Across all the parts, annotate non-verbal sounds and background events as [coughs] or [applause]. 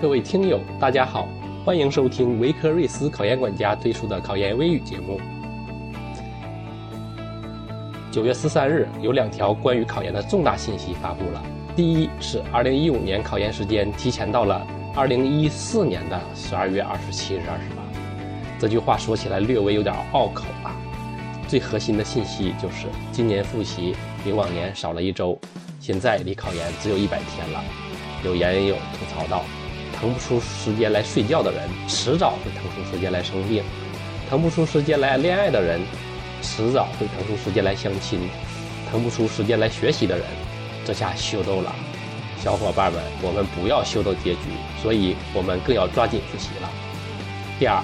各位听友，大家好，欢迎收听维科瑞斯考研管家推出的考研微语节目。九月十三日，有两条关于考研的重大信息发布了。第一是二零一五年考研时间提前到了二零一四年的十二月二十七日、二十八。这句话说起来略微有点拗口啊。最核心的信息就是，今年复习比往年少了一周，现在离考研只有一百天了。有研友吐槽道。腾不出时间来睡觉的人，迟早会腾出时间来生病；腾不出时间来恋爱的人，迟早会腾出时间来相亲；腾不出时间来学习的人，这下秀逗了。小伙伴们，我们不要秀逗结局，所以我们更要抓紧复习了。第二，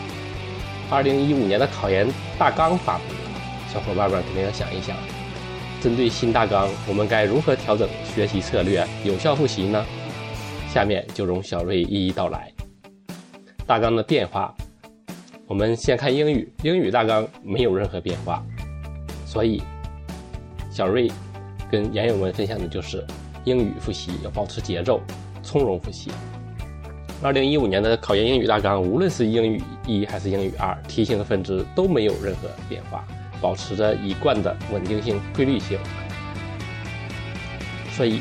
二零一五年的考研大纲发布了，小伙伴们肯定要想一想，针对新大纲，我们该如何调整学习策略，有效复习呢？下面就容小瑞一一道来。大纲的变化，我们先看英语。英语大纲没有任何变化，所以小瑞跟研友们分享的就是英语复习要保持节奏，从容复习。二零一五年的考研英语大纲，无论是英语一还是英语二，题型和分支都没有任何变化，保持着一贯的稳定性、规律性。所以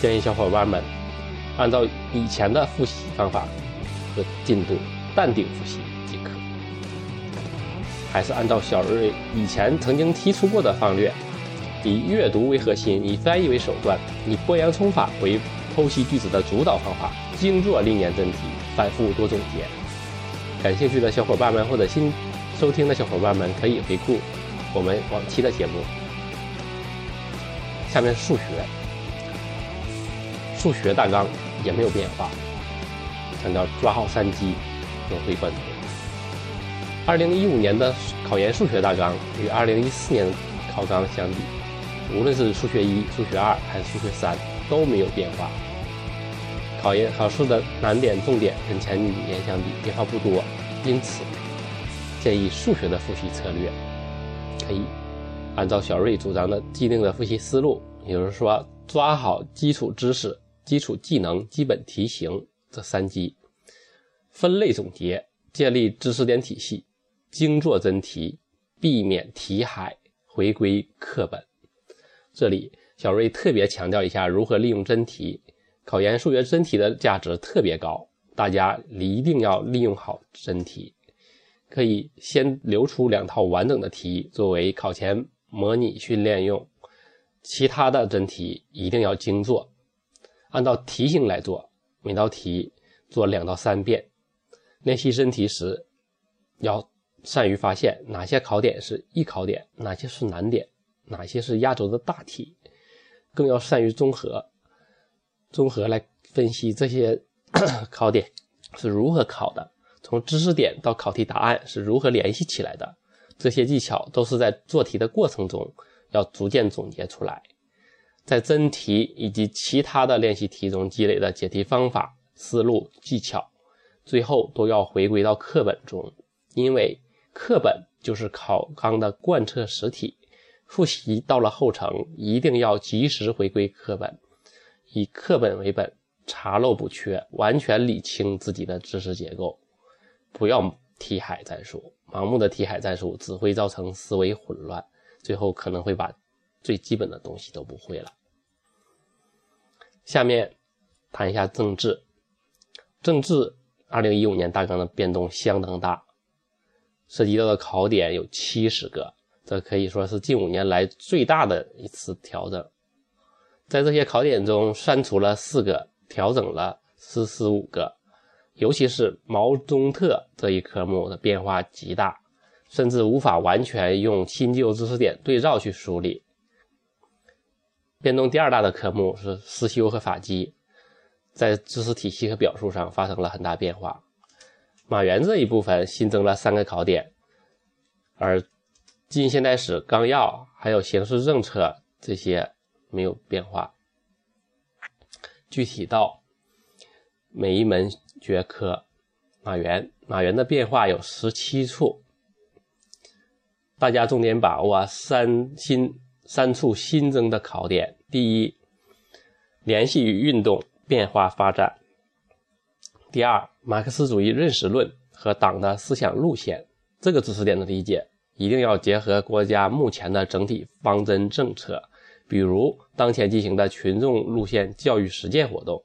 建议小伙伴们。按照以前的复习方法和进度，淡定复习即可。还是按照小瑞以前曾经提出过的方略，以阅读为核心，以翻译为手段，以剥洋葱法为剖析句子的主导方法，精做历年真题，反复多总结。感兴趣的小伙伴们或者新收听的小伙伴们可以回顾我们往期的节目。下面是数学，数学大纲。也没有变化，强调抓好三机，融会贯通。二零一五年的考研数学大纲与二零一四年考纲相比，无论是数学一、数学二还是数学三都没有变化。考研考试的难点重点跟前几年相比变化不多，因此建议数学的复习策略可以按照小瑞主张的既定的复习思路，也就是说抓好基础知识。基础技能、基本题型这三级，分类总结，建立知识点体系，精做真题，避免题海，回归课本。这里小瑞特别强调一下如何利用真题。考研数学真题的价值特别高，大家一定要利用好真题。可以先留出两套完整的题作为考前模拟训练用，其他的真题一定要精做。按照题型来做，每道题做两到三遍。练习真题时，要善于发现哪些考点是易考点，哪些是难点，哪些是压轴的大题，更要善于综合，综合来分析这些 [coughs] 考点是如何考的，从知识点到考题答案是如何联系起来的。这些技巧都是在做题的过程中要逐渐总结出来。在真题以及其他的练习题中积累的解题方法、思路、技巧，最后都要回归到课本中，因为课本就是考纲的贯彻实体。复习到了后程，一定要及时回归课本，以课本为本，查漏补缺，完全理清自己的知识结构，不要题海战术。盲目的题海战术只会造成思维混乱，最后可能会把最基本的东西都不会了。下面谈一下政治。政治二零一五年大纲的变动相当大，涉及到的考点有七十个，这可以说是近五年来最大的一次调整。在这些考点中，删除了四个，调整了四十五个。尤其是毛中特这一科目的变化极大，甚至无法完全用新旧知识点对照去梳理。变动第二大的科目是思修和法基，在知识体系和表述上发生了很大变化。马原这一部分新增了三个考点，而近现代史纲要还有形势政策这些没有变化。具体到每一门学科，马原马原的变化有十七处，大家重点把握三新。三处新增的考点：第一，联系与运动变化发展；第二，马克思主义认识论和党的思想路线，这个知识点的理解一定要结合国家目前的整体方针政策，比如当前进行的群众路线教育实践活动，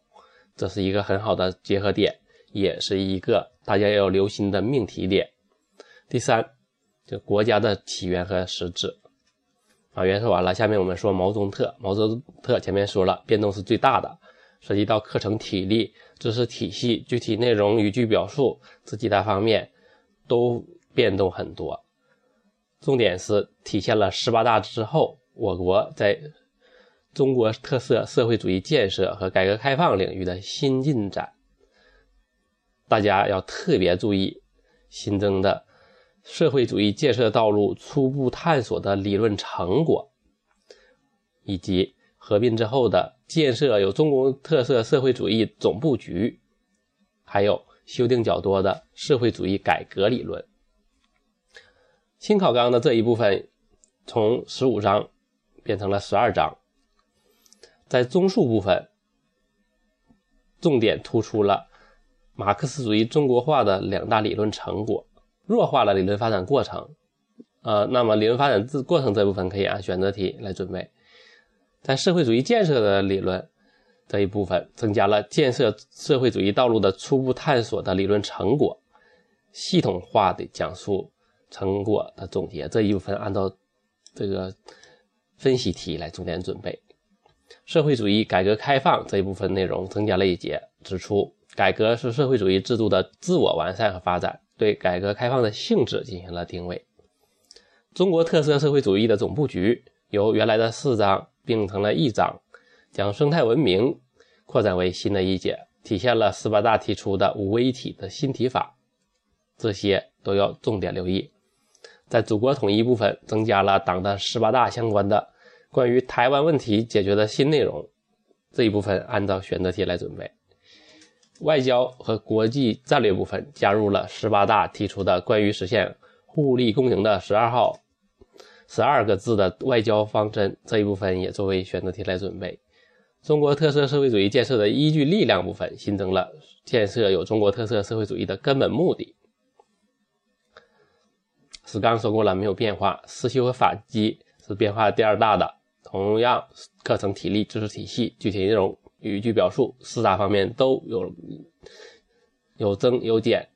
这是一个很好的结合点，也是一个大家要留心的命题点。第三，就国家的起源和实质。啊原说完了，下面我们说毛宗特。毛泽东特前面说了，变动是最大的，涉及到课程体力、知识体系、具体内容、语句表述这几大方面都变动很多。重点是体现了十八大之后我国在中国特色社会主义建设和改革开放领域的新进展。大家要特别注意新增的。社会主义建设道路初步探索的理论成果，以及合并之后的建设有中国特色社会主义总布局，还有修订较多的社会主义改革理论。新考纲的这一部分从十五章变成了十二章，在综述部分重点突出了马克思主义中国化的两大理论成果。弱化了理论发展过程，呃，那么理论发展自过程这部分可以按选择题来准备。在社会主义建设的理论这一部分，增加了建设社会主义道路的初步探索的理论成果，系统化的讲述成果的总结这一部分，按照这个分析题来重点准备。社会主义改革开放这一部分内容增加了一节，指出改革是社会主义制度的自我完善和发展。对改革开放的性质进行了定位。中国特色社会主义的总布局由原来的四章并成了一章，将生态文明扩展为新的一节，体现了十八大提出的五位一体的新提法。这些都要重点留意。在祖国统一部分，增加了党的十八大相关的关于台湾问题解决的新内容。这一部分按照选择题来准备。外交和国际战略部分加入了十八大提出的关于实现互利共赢的十二号十二个字的外交方针，这一部分也作为选择题来准备。中国特色社会主义建设的依据力量部分新增了建设有中国特色社会主义的根本目的。是刚说过了，没有变化。思修和法纪是变化第二大的，同样课程体力、知识体系、具体内容。语句表述四大方面都有有增有减，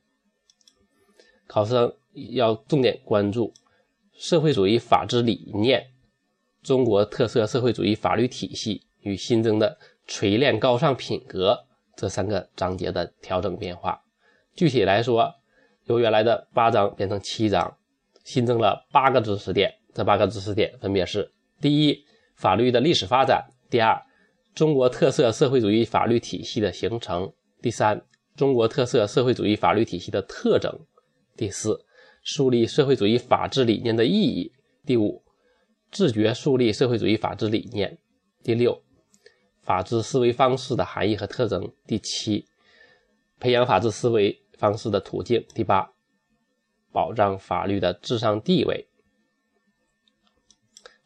考生要重点关注社会主义法治理念、中国特色社会主义法律体系与新增的锤炼高尚品格这三个章节的调整变化。具体来说，由原来的八章变成七章，新增了八个知识点。这八个知识点分别是：第一，法律的历史发展；第二，中国特色社会主义法律体系的形成。第三，中国特色社会主义法律体系的特征。第四，树立社会主义法治理念的意义。第五，自觉树立社会主义法治理念。第六，法治思维方式的含义和特征。第七，培养法治思维方式的途径。第八，保障法律的至上地位。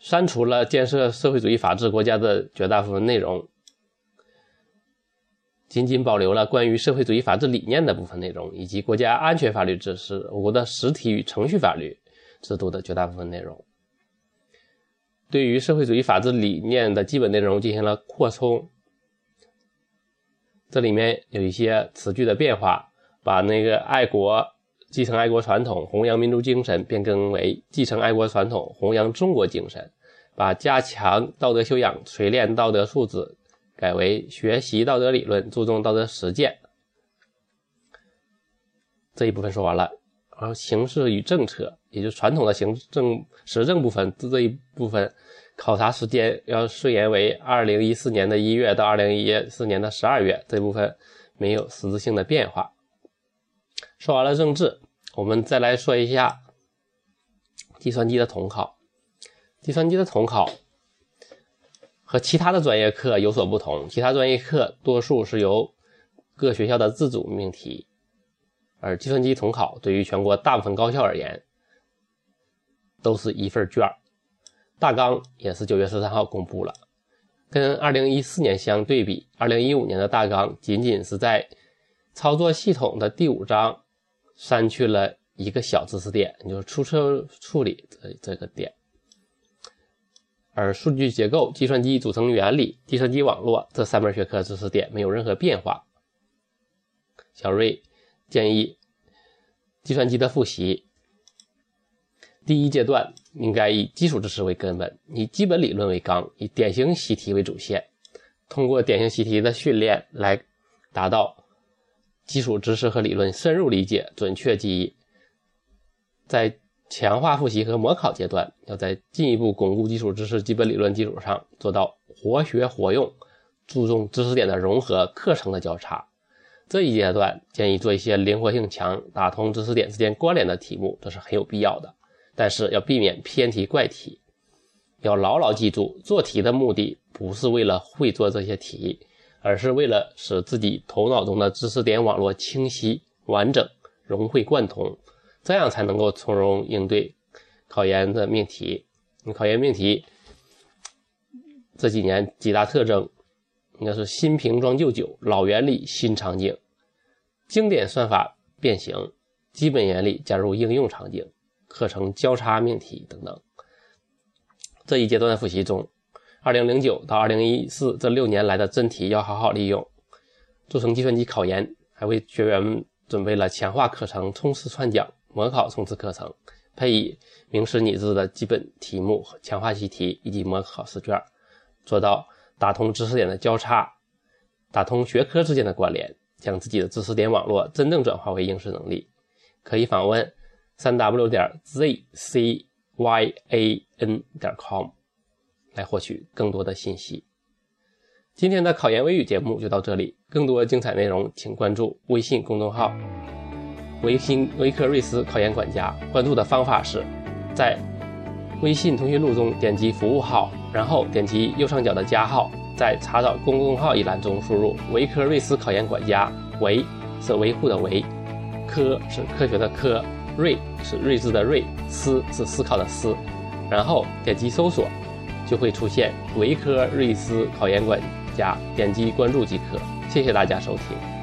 删除了建设社会主义法治国家的绝大部分内容，仅仅保留了关于社会主义法治理念的部分内容，以及国家安全法律知识、我国的实体与程序法律制度的绝大部分内容。对于社会主义法治理念的基本内容进行了扩充，这里面有一些词句的变化，把那个爱国。继承爱国传统，弘扬民族精神，变更为继承爱国传统，弘扬中国精神；把加强道德修养、锤炼道德素质，改为学习道德理论，注重道德实践。这一部分说完了，然后形势与政策，也就是传统的行政实政部分，这一部分考察时间要顺延为二零一四年的一月到二零一四年的十二月，这部分没有实质性的变化。说完了政治。我们再来说一下计算机的统考。计算机的统考和其他的专业课有所不同，其他专业课多数是由各学校的自主命题，而计算机统考对于全国大部分高校而言，都是一份卷大纲也是九月十三号公布了，跟二零一四年相对比，二零一五年的大纲仅仅是在操作系统的第五章删去了一个小知识点，就是出错处理这这个点。而数据结构、计算机组成原理、计算机网络这三门学科知识点没有任何变化。小瑞建议计算机的复习，第一阶段应该以基础知识为根本，以基本理论为纲，以典型习题为主线，通过典型习题的训练来达到基础知识和理论深入理解、准确记忆。在强化复习和模考阶段，要在进一步巩固基础知识、基本理论基础上做到活学活用，注重知识点的融合、课程的交叉。这一阶段建议做一些灵活性强、打通知识点之间关联的题目，这是很有必要的。但是要避免偏题怪题，要牢牢记住，做题的目的不是为了会做这些题，而是为了使自己头脑中的知识点网络清晰、完整、融会贯通。这样才能够从容应对考研的命题。你考研命题这几年几大特征，应该是新瓶装旧酒，老原理新场景，经典算法变形，基本原理加入应用场景，课程交叉命题等等。这一阶段的复习中，二零零九到二零一四这六年来的真题要好好利用。做成计算机考研，还为学员们准备了强化课程、冲刺串讲。模考冲刺课程，配以名师拟制的基本题目强化习题以及模考试卷，做到打通知识点的交叉，打通学科之间的关联，将自己的知识点网络真正转化为应试能力。可以访问三 w 点 zcyan 点 com 来获取更多的信息。今天的考研微语节目就到这里，更多精彩内容请关注微信公众号。维新维克瑞斯考研管家关注的方法是，在微信通讯录中点击服务号，然后点击右上角的加号，在查找公众号一栏中输入“维克瑞斯考研管家”，维是维护的维，科是科学的科，睿是睿智的睿，思是思考的思，然后点击搜索，就会出现维科瑞斯考研管家，点击关注即可。谢谢大家收听。